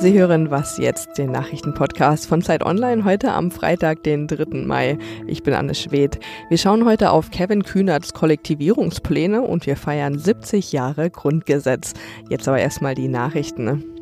Sie hören Was jetzt, den Nachrichtenpodcast von Zeit Online, heute am Freitag, den 3. Mai. Ich bin Anne Schwedt. Wir schauen heute auf Kevin Kühnerts Kollektivierungspläne und wir feiern 70 Jahre Grundgesetz. Jetzt aber erstmal die Nachrichten.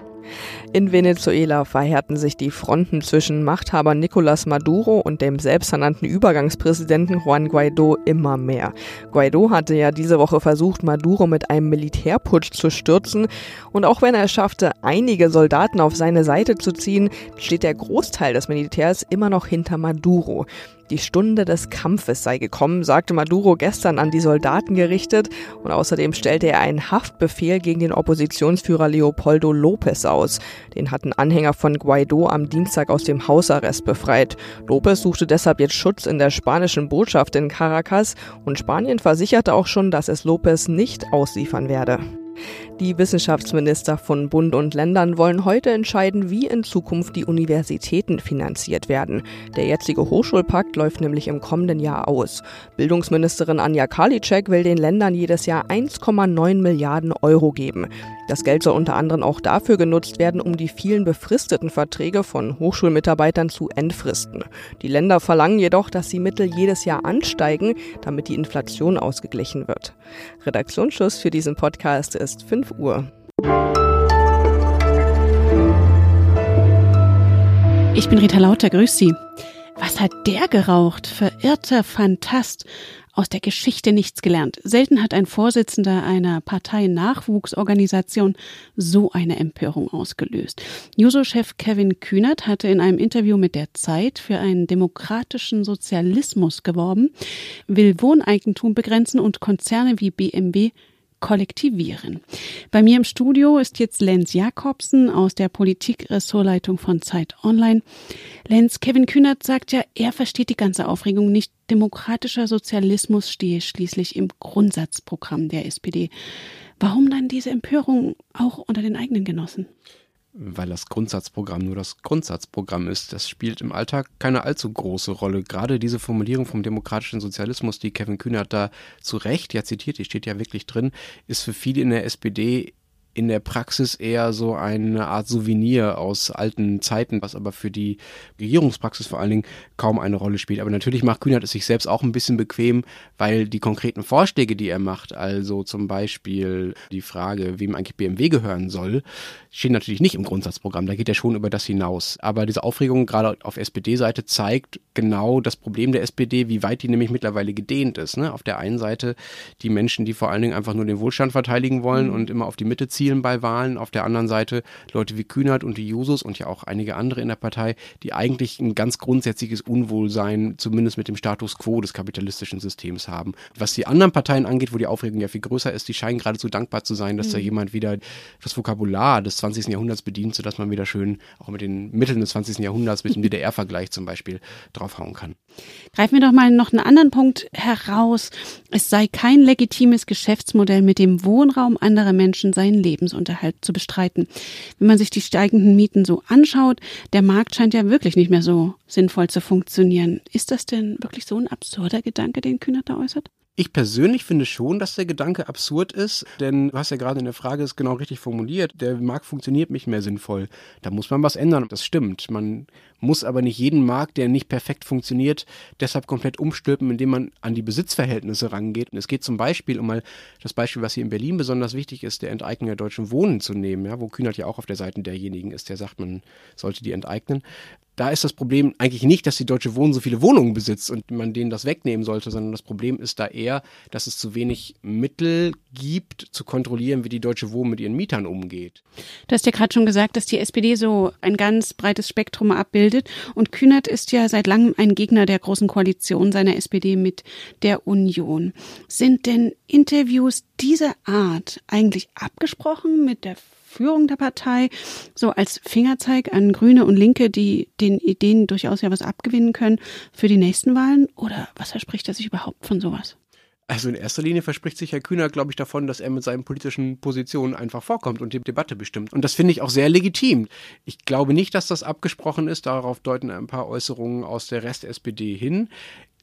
In Venezuela verhärten sich die Fronten zwischen Machthaber Nicolás Maduro und dem selbsternannten Übergangspräsidenten Juan Guaido immer mehr. Guaido hatte ja diese Woche versucht, Maduro mit einem Militärputsch zu stürzen. Und auch wenn er schaffte, einige Soldaten auf seine Seite zu ziehen, steht der Großteil des Militärs immer noch hinter Maduro. Die Stunde des Kampfes sei gekommen, sagte Maduro gestern an die Soldaten gerichtet und außerdem stellte er einen Haftbefehl gegen den Oppositionsführer Leopoldo López aus. Den hatten Anhänger von Guaido am Dienstag aus dem Hausarrest befreit. López suchte deshalb jetzt Schutz in der spanischen Botschaft in Caracas und Spanien versicherte auch schon, dass es López nicht ausliefern werde. Die Wissenschaftsminister von Bund und Ländern wollen heute entscheiden, wie in Zukunft die Universitäten finanziert werden. Der jetzige Hochschulpakt läuft nämlich im kommenden Jahr aus. Bildungsministerin Anja Karliczek will den Ländern jedes Jahr 1,9 Milliarden Euro geben. Das Geld soll unter anderem auch dafür genutzt werden, um die vielen befristeten Verträge von Hochschulmitarbeitern zu entfristen. Die Länder verlangen jedoch, dass die Mittel jedes Jahr ansteigen, damit die Inflation ausgeglichen wird. Redaktionsschluss für diesen Podcast ist 5 Uhr. Ich bin Rita Lauter, grüß Sie. Was hat der geraucht? Verirrter Fantast aus der Geschichte nichts gelernt. Selten hat ein Vorsitzender einer Partei-Nachwuchsorganisation so eine Empörung ausgelöst. Juso-Chef Kevin Kühnert hatte in einem Interview mit der Zeit für einen demokratischen Sozialismus geworben, will Wohneigentum begrenzen und Konzerne wie BMW kollektivieren. Bei mir im Studio ist jetzt Lenz Jakobsen aus der Politik-Ressortleitung von Zeit Online. Lenz, Kevin Kühnert sagt ja, er versteht die ganze Aufregung nicht. Demokratischer Sozialismus stehe schließlich im Grundsatzprogramm der SPD. Warum dann diese Empörung auch unter den eigenen Genossen? Weil das Grundsatzprogramm nur das Grundsatzprogramm ist. Das spielt im Alltag keine allzu große Rolle. Gerade diese Formulierung vom demokratischen Sozialismus, die Kevin Kühnert da zu Recht ja zitiert, die steht ja wirklich drin, ist für viele in der SPD in der Praxis eher so eine Art Souvenir aus alten Zeiten, was aber für die Regierungspraxis vor allen Dingen kaum eine Rolle spielt. Aber natürlich macht Kühnert es sich selbst auch ein bisschen bequem, weil die konkreten Vorschläge, die er macht, also zum Beispiel die Frage, wem eigentlich BMW gehören soll, stehen natürlich nicht im Grundsatzprogramm. Da geht er schon über das hinaus. Aber diese Aufregung gerade auf SPD-Seite zeigt genau das Problem der SPD, wie weit die nämlich mittlerweile gedehnt ist. Ne? Auf der einen Seite die Menschen, die vor allen Dingen einfach nur den Wohlstand verteidigen wollen mhm. und immer auf die Mitte ziehen zielen bei Wahlen. Auf der anderen Seite Leute wie Kühnert und die Jusos und ja auch einige andere in der Partei, die eigentlich ein ganz grundsätzliches Unwohlsein, zumindest mit dem Status quo des kapitalistischen Systems haben. Was die anderen Parteien angeht, wo die Aufregung ja viel größer ist, die scheinen geradezu dankbar zu sein, dass mhm. da jemand wieder das Vokabular des 20. Jahrhunderts bedient, sodass man wieder schön auch mit den Mitteln des 20. Jahrhunderts, mit dem DDR-Vergleich zum Beispiel, draufhauen kann. Greifen wir doch mal noch einen anderen Punkt heraus. Es sei kein legitimes Geschäftsmodell, mit dem Wohnraum anderer Menschen seinen Lebensunterhalt zu bestreiten. Wenn man sich die steigenden Mieten so anschaut, der Markt scheint ja wirklich nicht mehr so sinnvoll zu funktionieren. Ist das denn wirklich so ein absurder Gedanke, den Kühnert da äußert? Ich persönlich finde schon, dass der Gedanke absurd ist, denn du hast ja gerade in der Frage es genau richtig formuliert, der Markt funktioniert nicht mehr sinnvoll. Da muss man was ändern. Das stimmt. Man muss aber nicht jeden Markt, der nicht perfekt funktioniert, deshalb komplett umstülpen, indem man an die Besitzverhältnisse rangeht. Und es geht zum Beispiel, um mal das Beispiel, was hier in Berlin besonders wichtig ist, der Enteignung der deutschen Wohnen zu nehmen, ja, wo Kühnert ja auch auf der Seite derjenigen ist, der sagt, man sollte die enteignen da ist das Problem eigentlich nicht, dass die Deutsche Wohnen so viele Wohnungen besitzt und man denen das wegnehmen sollte, sondern das Problem ist da eher, dass es zu wenig Mittel gibt, zu kontrollieren, wie die Deutsche Wohnen mit ihren Mietern umgeht. Du hast ja gerade schon gesagt, dass die SPD so ein ganz breites Spektrum abbildet und Kühnert ist ja seit langem ein Gegner der großen Koalition seiner SPD mit der Union. Sind denn Interviews dieser Art eigentlich abgesprochen mit der Führung der Partei, so als Fingerzeig an Grüne und Linke, die den Ideen durchaus ja was abgewinnen können für die nächsten Wahlen? Oder was verspricht er sich überhaupt von sowas? Also in erster Linie verspricht sich Herr Kühner, glaube ich, davon, dass er mit seinen politischen Positionen einfach vorkommt und die Debatte bestimmt. Und das finde ich auch sehr legitim. Ich glaube nicht, dass das abgesprochen ist. Darauf deuten ein paar Äußerungen aus der Rest-SPD hin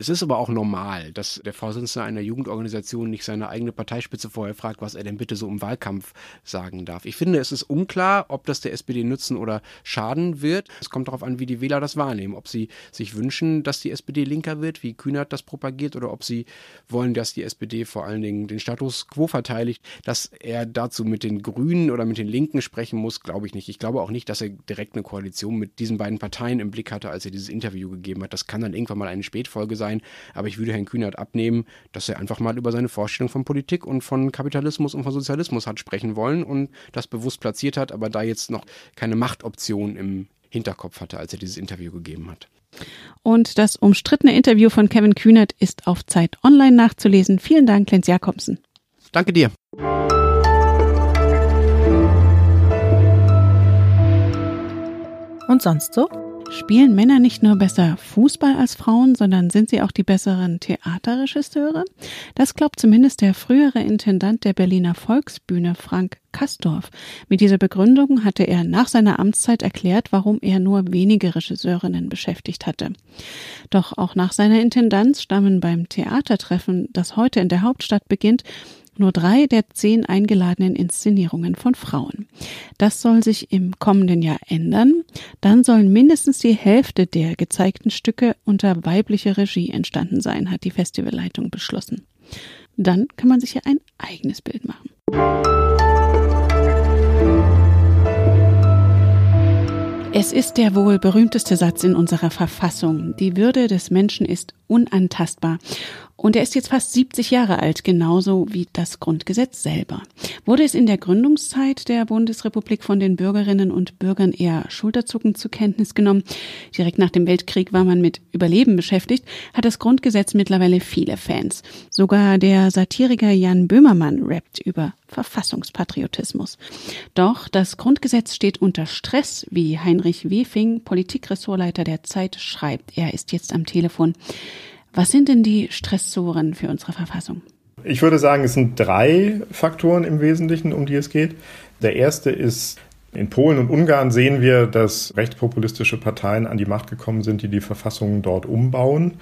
Es ist aber auch normal, dass der Vorsitzende einer Jugendorganisation nicht seine eigene Parteispitze vorher fragt, was er denn bitte so im Wahlkampf sagen darf. Ich finde, es ist unklar, ob das der SPD nützen oder schaden wird. Es kommt darauf an, wie die Wähler das wahrnehmen. Ob sie sich wünschen, dass die SPD linker wird, wie Kühnert das propagiert, oder ob sie wollen, dass die SPD vor allen Dingen den Status quo verteidigt. Dass er dazu mit den Grünen oder mit den Linken sprechen muss, glaube ich nicht. Ich glaube auch nicht, dass er direkt eine Koalition mit diesen beiden Parteien im Blick hatte, als er dieses Interview gegeben hat. Das kann dann irgendwann mal eine Spätfolge sein. Aber ich würde Herrn Kühnert abnehmen, dass er einfach mal über seine Vorstellung von Politik und von Kapitalismus und von Sozialismus hat sprechen wollen und das bewusst platziert hat, aber da jetzt noch keine Machtoption im Hinterkopf hatte, als er dieses Interview gegeben hat. Und das umstrittene Interview von Kevin Kühnert ist auf Zeit Online nachzulesen. Vielen Dank, Lenz Jakobsen. Danke dir. Und sonst so? Spielen Männer nicht nur besser Fußball als Frauen, sondern sind sie auch die besseren Theaterregisseure? Das glaubt zumindest der frühere Intendant der Berliner Volksbühne, Frank Kastorf. Mit dieser Begründung hatte er nach seiner Amtszeit erklärt, warum er nur wenige Regisseurinnen beschäftigt hatte. Doch auch nach seiner Intendanz stammen beim Theatertreffen, das heute in der Hauptstadt beginnt, nur drei der zehn eingeladenen Inszenierungen von Frauen. Das soll sich im kommenden Jahr ändern. Dann sollen mindestens die Hälfte der gezeigten Stücke unter weiblicher Regie entstanden sein, hat die Festivalleitung beschlossen. Dann kann man sich hier ein eigenes Bild machen. Es ist der wohl berühmteste Satz in unserer Verfassung. Die Würde des Menschen ist unantastbar. Und er ist jetzt fast 70 Jahre alt, genauso wie das Grundgesetz selber. Wurde es in der Gründungszeit der Bundesrepublik von den Bürgerinnen und Bürgern eher schulterzuckend zur Kenntnis genommen, direkt nach dem Weltkrieg war man mit Überleben beschäftigt, hat das Grundgesetz mittlerweile viele Fans. Sogar der Satiriker Jan Böhmermann rappt über Verfassungspatriotismus. Doch das Grundgesetz steht unter Stress, wie Heinrich Wefing, Politikressortleiter der Zeit, schreibt. Er ist jetzt am Telefon. Was sind denn die Stressoren für unsere Verfassung? Ich würde sagen, es sind drei Faktoren im Wesentlichen, um die es geht. Der erste ist, in Polen und Ungarn sehen wir, dass rechtspopulistische Parteien an die Macht gekommen sind, die die Verfassungen dort umbauen.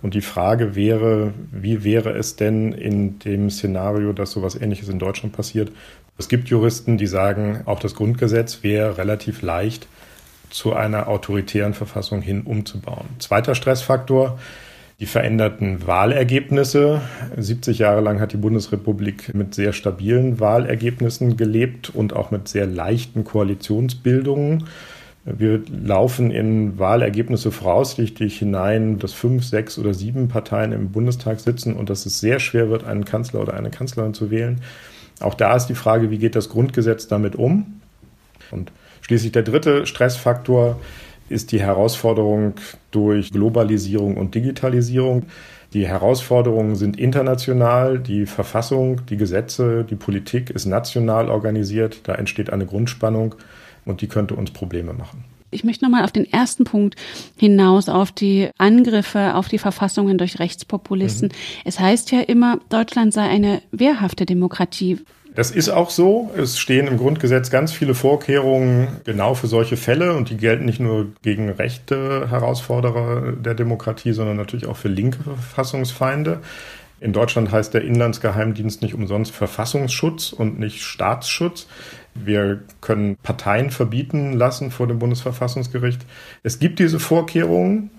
Und die Frage wäre, wie wäre es denn in dem Szenario, dass sowas Ähnliches in Deutschland passiert? Es gibt Juristen, die sagen, auch das Grundgesetz wäre relativ leicht zu einer autoritären Verfassung hin umzubauen. Zweiter Stressfaktor die veränderten Wahlergebnisse. 70 Jahre lang hat die Bundesrepublik mit sehr stabilen Wahlergebnissen gelebt und auch mit sehr leichten Koalitionsbildungen. Wir laufen in Wahlergebnisse voraussichtlich hinein, dass fünf, sechs oder sieben Parteien im Bundestag sitzen und dass es sehr schwer wird, einen Kanzler oder eine Kanzlerin zu wählen. Auch da ist die Frage, wie geht das Grundgesetz damit um? Und schließlich der dritte Stressfaktor ist die Herausforderung durch Globalisierung und Digitalisierung. Die Herausforderungen sind international, die Verfassung, die Gesetze, die Politik ist national organisiert, da entsteht eine Grundspannung und die könnte uns Probleme machen. Ich möchte nochmal auf den ersten Punkt hinaus, auf die Angriffe auf die Verfassungen durch Rechtspopulisten. Mhm. Es heißt ja immer, Deutschland sei eine wehrhafte Demokratie. Das ist auch so. Es stehen im Grundgesetz ganz viele Vorkehrungen genau für solche Fälle und die gelten nicht nur gegen rechte Herausforderer der Demokratie, sondern natürlich auch für linke Verfassungsfeinde. In Deutschland heißt der Inlandsgeheimdienst nicht umsonst Verfassungsschutz und nicht Staatsschutz. Wir können Parteien verbieten lassen vor dem Bundesverfassungsgericht. Es gibt diese Vorkehrungen,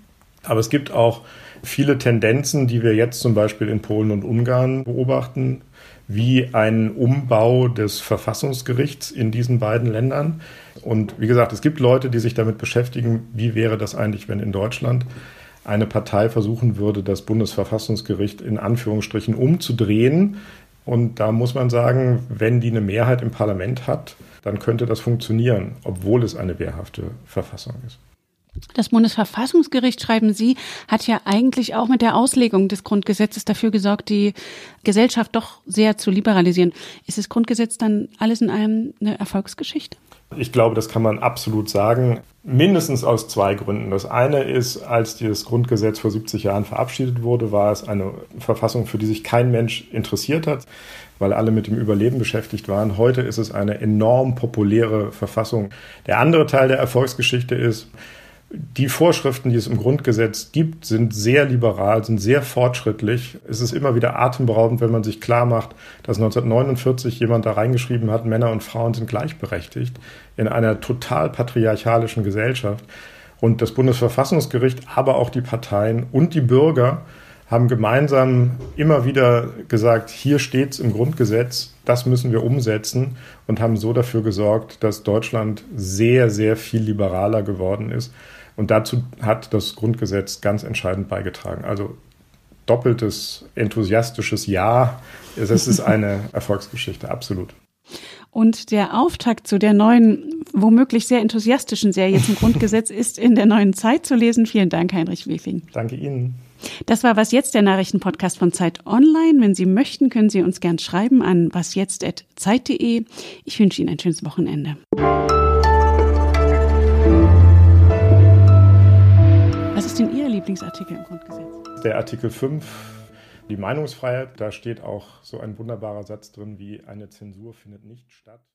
aber es gibt auch viele Tendenzen, die wir jetzt zum Beispiel in Polen und Ungarn beobachten, wie ein Umbau des Verfassungsgerichts in diesen beiden Ländern. Und wie gesagt, es gibt Leute, die sich damit beschäftigen, wie wäre das eigentlich, wenn in Deutschland eine Partei versuchen würde, das Bundesverfassungsgericht in Anführungsstrichen umzudrehen. Und da muss man sagen, wenn die eine Mehrheit im Parlament hat, dann könnte das funktionieren, obwohl es eine wehrhafte Verfassung ist. Das Bundesverfassungsgericht, schreiben Sie, hat ja eigentlich auch mit der Auslegung des Grundgesetzes dafür gesorgt, die Gesellschaft doch sehr zu liberalisieren. Ist das Grundgesetz dann alles in allem eine Erfolgsgeschichte? Ich glaube, das kann man absolut sagen. Mindestens aus zwei Gründen. Das eine ist, als das Grundgesetz vor 70 Jahren verabschiedet wurde, war es eine Verfassung, für die sich kein Mensch interessiert hat, weil alle mit dem Überleben beschäftigt waren. Heute ist es eine enorm populäre Verfassung. Der andere Teil der Erfolgsgeschichte ist, die Vorschriften, die es im Grundgesetz gibt, sind sehr liberal, sind sehr fortschrittlich. Es ist immer wieder atemberaubend, wenn man sich klar macht, dass 1949 jemand da reingeschrieben hat, Männer und Frauen sind gleichberechtigt in einer total patriarchalischen Gesellschaft. Und das Bundesverfassungsgericht, aber auch die Parteien und die Bürger haben gemeinsam immer wieder gesagt, hier steht es im Grundgesetz, das müssen wir umsetzen und haben so dafür gesorgt, dass Deutschland sehr, sehr viel liberaler geworden ist. Und dazu hat das Grundgesetz ganz entscheidend beigetragen. Also doppeltes enthusiastisches Ja. Es ist eine Erfolgsgeschichte, absolut. Und der Auftakt zu der neuen, womöglich sehr enthusiastischen Serie zum Grundgesetz ist in der neuen Zeit zu lesen. Vielen Dank, Heinrich Wefing. Danke Ihnen. Das war Was Jetzt, der Nachrichtenpodcast von Zeit Online. Wenn Sie möchten, können Sie uns gern schreiben an wasjetzt.zeit.de. Ich wünsche Ihnen ein schönes Wochenende. Was ist denn Ihr Lieblingsartikel im Grundgesetz? Der Artikel 5, die Meinungsfreiheit. Da steht auch so ein wunderbarer Satz drin wie eine Zensur findet nicht statt.